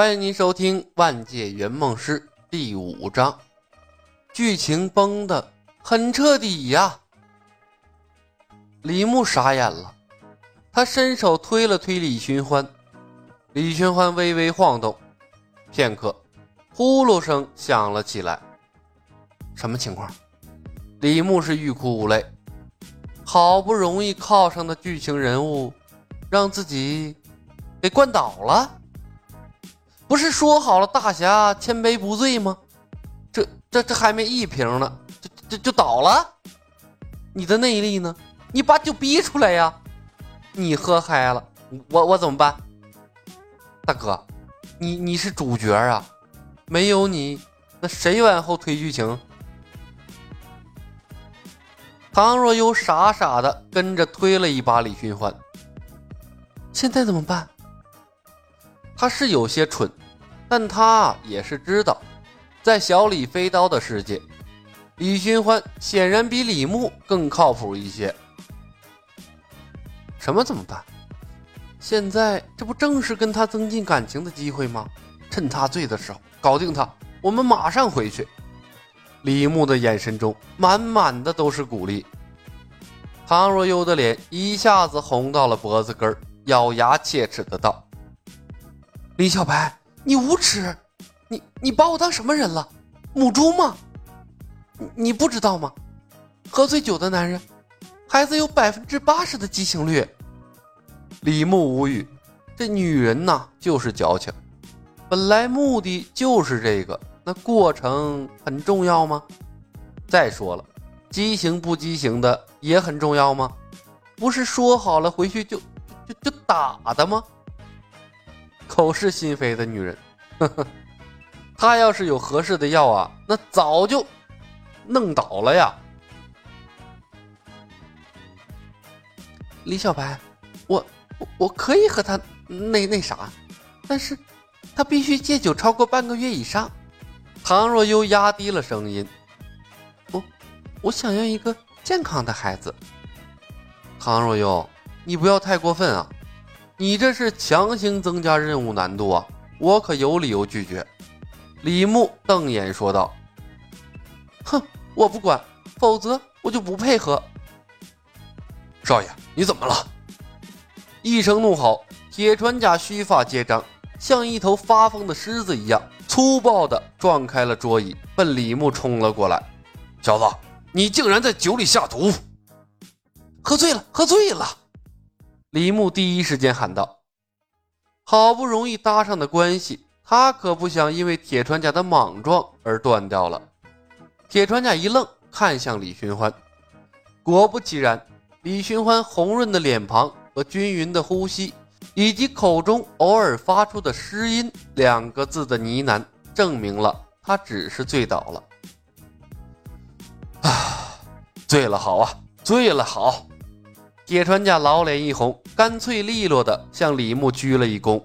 欢迎您收听《万界圆梦师》第五章，剧情崩的很彻底呀！李牧傻眼了，他伸手推了推李寻欢，李寻欢微微晃动，片刻，呼噜声响了起来。什么情况？李牧是欲哭无泪，好不容易靠上的剧情人物，让自己给灌倒了。不是说好了大侠千杯不醉吗？这这这还没一瓶呢，就就就倒了。你的内力呢？你把酒逼出来呀！你喝嗨了，我我怎么办？大哥，你你是主角啊，没有你，那谁往后推剧情？唐若悠傻傻的跟着推了一把李寻欢。现在怎么办？他是有些蠢。但他也是知道，在小李飞刀的世界，李寻欢显然比李牧更靠谱一些。什么怎么办？现在这不正是跟他增进感情的机会吗？趁他醉的时候搞定他，我们马上回去。李牧的眼神中满满的都是鼓励。唐若悠的脸一下子红到了脖子根咬牙切齿的道：“李小白。”你无耻！你你把我当什么人了？母猪吗？你不知道吗？喝醉酒的男人，孩子有百分之八十的畸形率。李牧无语，这女人呐就是矫情。本来目的就是这个，那过程很重要吗？再说了，畸形不畸形的也很重要吗？不是说好了回去就就就打的吗？口是心非的女人，呵呵，她要是有合适的药啊，那早就弄倒了呀。李小白，我我可以和他那那啥，但是他必须戒酒超过半个月以上。唐若幽压低了声音，我我想要一个健康的孩子。唐若幽，你不要太过分啊。你这是强行增加任务难度啊！我可有理由拒绝。”李牧瞪眼说道。“哼，我不管，否则我就不配合。”少爷，你怎么了？一声怒吼，铁船甲须发皆张，像一头发疯的狮子一样，粗暴地撞开了桌椅，奔李牧冲了过来。“小子，你竟然在酒里下毒！喝醉了，喝醉了！”李牧第一时间喊道：“好不容易搭上的关系，他可不想因为铁船甲的莽撞而断掉了。”铁船甲一愣，看向李寻欢，果不其然，李寻欢红润的脸庞和均匀的呼吸，以及口中偶尔发出的“失音”两个字的呢喃，证明了他只是醉倒了。啊，醉了好啊，醉了好。铁船家老脸一红，干脆利落的向李牧鞠了一躬：“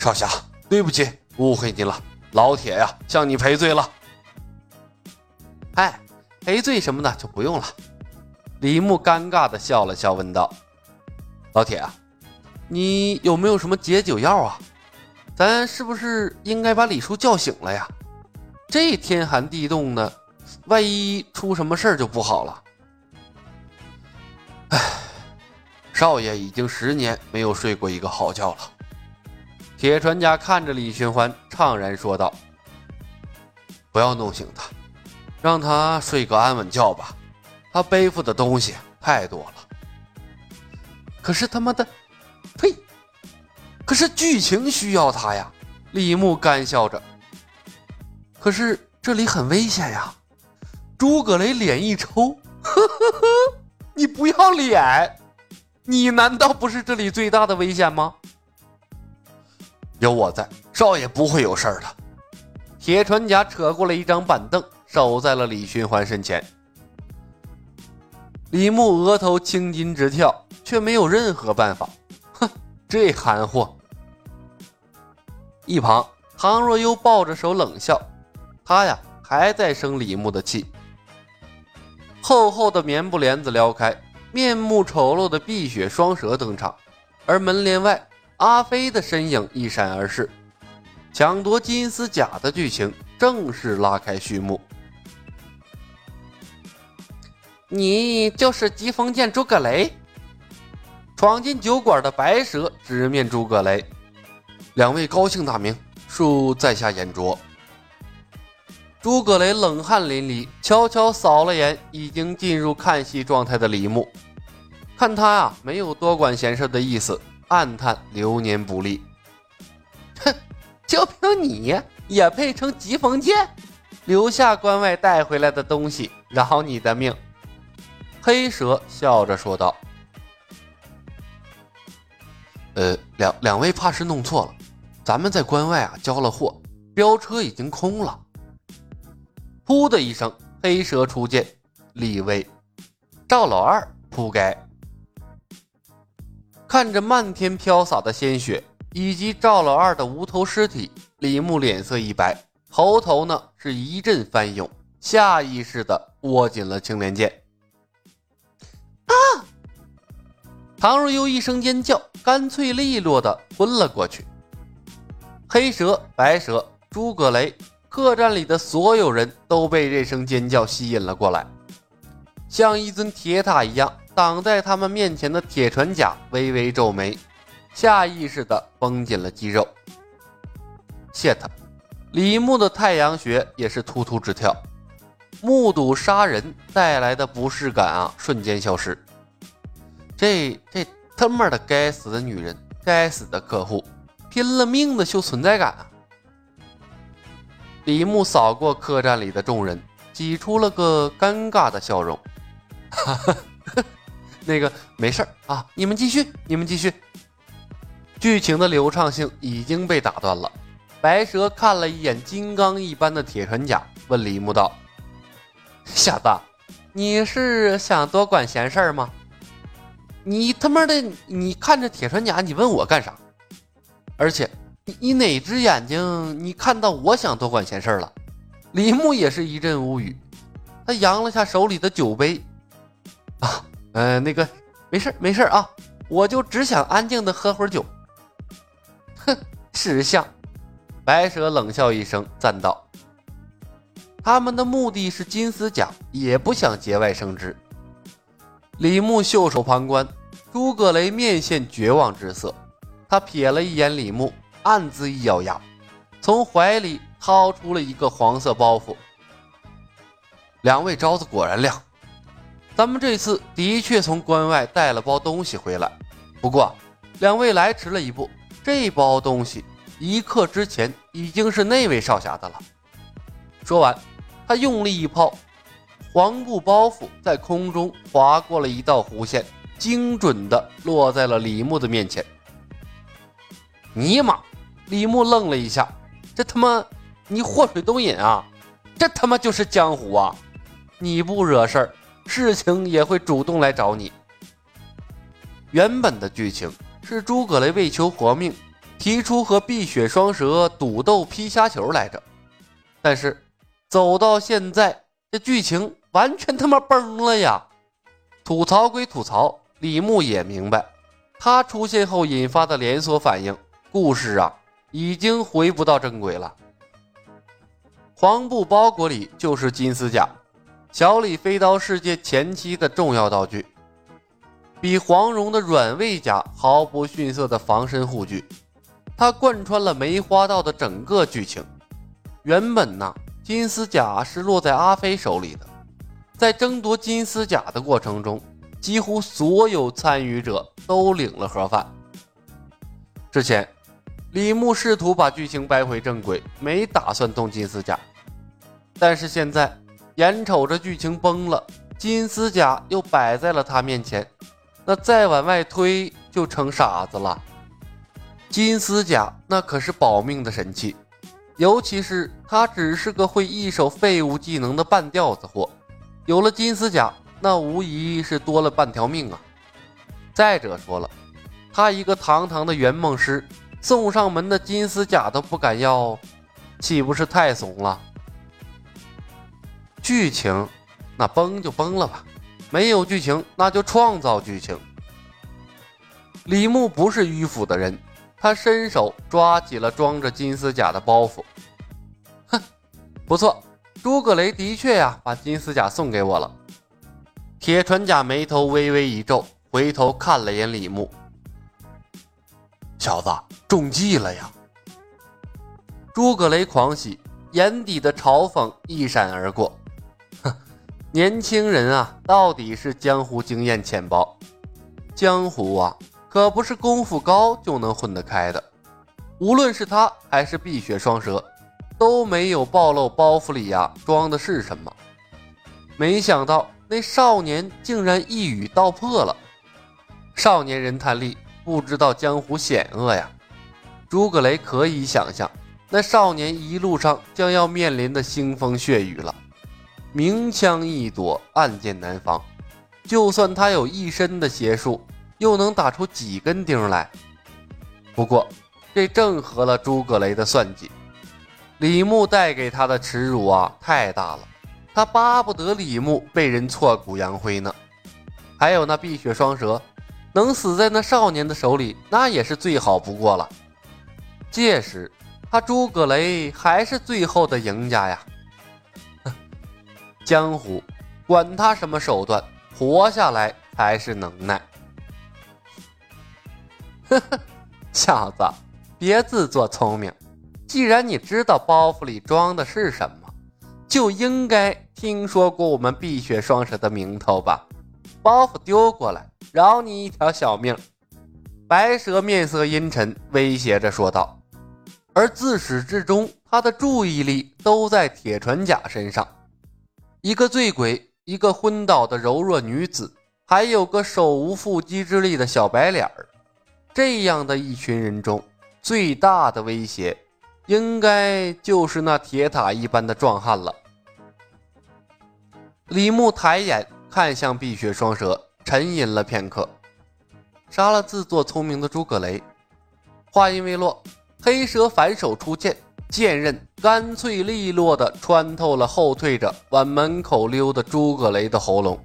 少侠，对不起，误会你了。老铁呀，向你赔罪了。”“哎，赔罪什么的就不用了。”李牧尴尬的笑了笑，问道：“老铁啊，你有没有什么解酒药啊？咱是不是应该把李叔叫醒了呀？这天寒地冻的，万一出什么事儿就不好了。”哎。少爷已经十年没有睡过一个好觉了。铁船家看着李寻欢，怅然说道：“不要弄醒他，让他睡个安稳觉吧。他背负的东西太多了。可是他妈的，呸！可是剧情需要他呀。”李牧干笑着。可是这里很危险呀。诸葛雷脸一抽，呵呵呵，你不要脸！你难道不是这里最大的危险吗？有我在，少爷不会有事儿的。铁船甲扯过了一张板凳，守在了李寻欢身前。李牧额头青筋直跳，却没有任何办法。哼，这憨货。一旁，唐若幽抱着手冷笑，他呀还在生李牧的气。厚厚的棉布帘子撩开。面目丑陋的碧血双蛇登场，而门帘外阿飞的身影一闪而逝。抢夺金丝甲的剧情正式拉开序幕。你就是疾风剑诸葛雷？闯进酒馆的白蛇直面诸葛雷，两位高姓大名，恕在下眼拙。诸葛雷冷汗淋漓，悄悄扫了眼已经进入看戏状态的李牧，看他啊没有多管闲事的意思，暗叹流年不利。哼，就凭你也配称疾风剑？留下关外带回来的东西，饶你的命！黑蛇笑着说道：“呃，两两位怕是弄错了，咱们在关外啊交了货，镖车已经空了。”噗的一声，黑蛇出剑，立威，赵老二扑街。看着漫天飘洒的鲜血以及赵老二的无头尸体，李牧脸色一白，喉头呢是一阵翻涌，下意识的握紧了青莲剑。啊！唐若悠一声尖叫，干脆利落的昏了过去。黑蛇、白蛇、诸葛雷。客栈里的所有人都被这声尖叫吸引了过来，像一尊铁塔一样挡在他们面前的铁船甲微微皱眉，下意识地绷紧了肌肉。谢他，李牧的太阳穴也是突突直跳，目睹杀人带来的不适感啊，瞬间消失。这这他妈的该死的女人，该死的客户，拼了命的秀存在感啊！李牧扫过客栈里的众人，挤出了个尴尬的笑容。哈哈，那个没事啊，你们继续，你们继续。剧情的流畅性已经被打断了。白蛇看了一眼金刚一般的铁船甲，问李牧道：“小子，你是想多管闲事吗？你他妈的，你看着铁船甲，你问我干啥？而且……”你你哪只眼睛？你看到我想多管闲事了？李牧也是一阵无语，他扬了下手里的酒杯，啊，呃，那个没事没事啊，我就只想安静的喝会儿酒。哼，识相！白蛇冷笑一声，赞道：“他们的目的是金丝甲，也不想节外生枝。”李牧袖手旁观，诸葛雷面现绝望之色，他瞥了一眼李牧。暗自一咬牙，从怀里掏出了一个黄色包袱。两位招子果然亮，咱们这次的确从关外带了包东西回来。不过，两位来迟了一步，这包东西一刻之前已经是那位少侠的了。说完，他用力一抛，黄布包袱在空中划过了一道弧线，精准的落在了李牧的面前。尼玛！李牧愣了一下，这他妈你祸水东引啊！这他妈就是江湖啊！你不惹事儿，事情也会主动来找你。原本的剧情是诸葛雷为求活命，提出和碧血双蛇赌斗劈虾球来着。但是走到现在，这剧情完全他妈崩了呀！吐槽归吐槽，李牧也明白，他出现后引发的连锁反应，故事啊。已经回不到正轨了。黄布包裹里就是金丝甲，小李飞刀世界前期的重要道具，比黄蓉的软猬甲毫不逊色的防身护具，它贯穿了梅花道的整个剧情。原本呢，金丝甲是落在阿飞手里的，在争夺金丝甲的过程中，几乎所有参与者都领了盒饭。之前。李牧试图把剧情掰回正轨，没打算动金丝甲，但是现在眼瞅着剧情崩了，金丝甲又摆在了他面前，那再往外推就成傻子了。金丝甲那可是保命的神器，尤其是他只是个会一手废物技能的半吊子货，有了金丝甲，那无疑是多了半条命啊！再者说了，他一个堂堂的圆梦师。送上门的金丝甲都不敢要，岂不是太怂了？剧情那崩就崩了吧，没有剧情那就创造剧情。李牧不是迂腐的人，他伸手抓起了装着金丝甲的包袱。哼，不错，诸葛雷的确呀，把金丝甲送给我了。铁船甲眉头微微一皱，回头看了眼李牧：“小子中计了呀！”诸葛雷狂喜，眼底的嘲讽一闪而过。哼，年轻人啊，到底是江湖经验浅薄。江湖啊！可不是功夫高就能混得开的。无论是他还是碧血双蛇，都没有暴露包袱里呀装的是什么。没想到那少年竟然一语道破了。少年人叹利，不知道江湖险恶呀。诸葛雷可以想象，那少年一路上将要面临的腥风血雨了。明枪易躲，暗箭难防。就算他有一身的邪术。又能打出几根钉来？不过，这正合了诸葛雷的算计。李牧带给他的耻辱啊，太大了，他巴不得李牧被人挫骨扬灰呢。还有那碧血双蛇，能死在那少年的手里，那也是最好不过了。届时，他诸葛雷还是最后的赢家呀！江湖，管他什么手段，活下来才是能耐。呵呵，小子，别自作聪明。既然你知道包袱里装的是什么，就应该听说过我们碧血双蛇的名头吧？包袱丢过来，饶你一条小命。白蛇面色阴沉，威胁着说道。而自始至终，他的注意力都在铁船甲身上。一个醉鬼，一个昏倒的柔弱女子，还有个手无缚鸡之力的小白脸儿。这样的一群人中，最大的威胁，应该就是那铁塔一般的壮汉了。李牧抬眼看向碧血双蛇，沉吟了片刻，杀了自作聪明的诸葛雷。话音未落，黑蛇反手出剑，剑刃干脆利落地穿透了后退着往门口溜的诸葛雷的喉咙。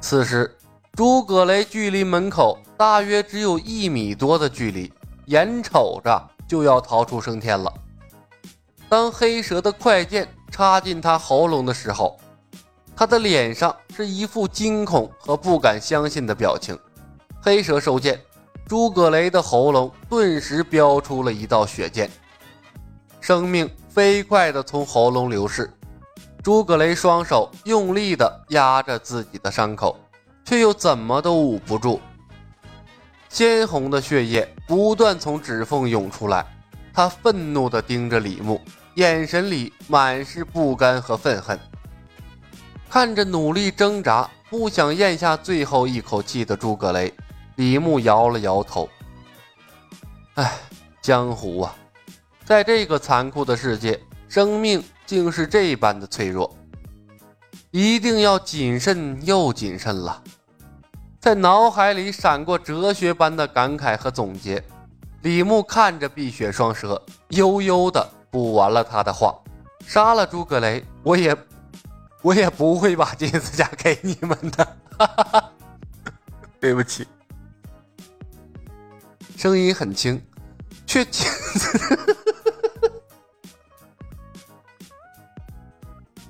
此时。诸葛雷距离门口大约只有一米多的距离，眼瞅着就要逃出升天了。当黑蛇的快剑插进他喉咙的时候，他的脸上是一副惊恐和不敢相信的表情。黑蛇收剑，诸葛雷的喉咙顿时飙出了一道血箭，生命飞快地从喉咙流逝。诸葛雷双手用力地压着自己的伤口。却又怎么都捂不住，鲜红的血液不断从指缝涌出来。他愤怒地盯着李牧，眼神里满是不甘和愤恨。看着努力挣扎、不想咽下最后一口气的诸葛雷，李牧摇了摇头：“哎，江湖啊，在这个残酷的世界，生命竟是这般的脆弱，一定要谨慎又谨慎了。”在脑海里闪过哲学般的感慨和总结，李牧看着碧血双蛇，悠悠的补完了他的话：“杀了诸葛雷，我也，我也不会把金丝甲给你们的。”对不起，声音很轻，却清，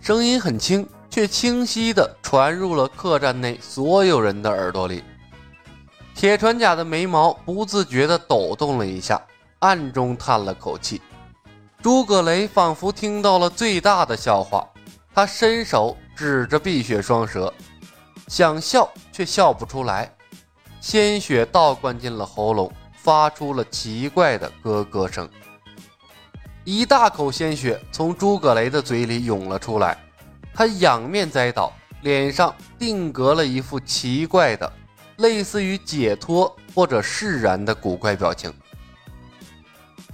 声音很轻。却清晰的传入了客栈内所有人的耳朵里。铁船甲的眉毛不自觉的抖动了一下，暗中叹了口气。诸葛雷仿佛听到了最大的笑话，他伸手指着碧血双蛇，想笑却笑不出来，鲜血倒灌进了喉咙，发出了奇怪的咯咯声。一大口鲜血从诸葛雷的嘴里涌了出来。他仰面栽倒，脸上定格了一副奇怪的、类似于解脱或者释然的古怪表情。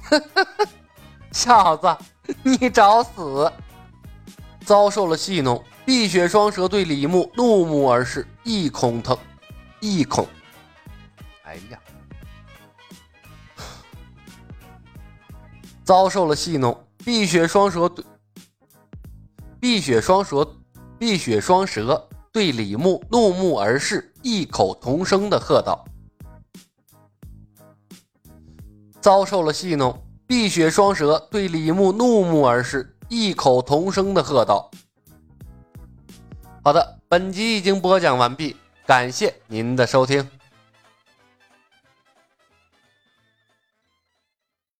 小子，你找死！遭受了戏弄，碧血双蛇对李牧怒目而视，一孔疼，一孔。哎呀！遭受了戏弄，碧血双蛇对。碧血双蛇，碧血双蛇对李牧怒目而视，异口同声的喝道：“遭受了戏弄。碧血双蛇对李牧怒目而视，异口同声的喝道：“好的，本集已经播讲完毕，感谢您的收听。”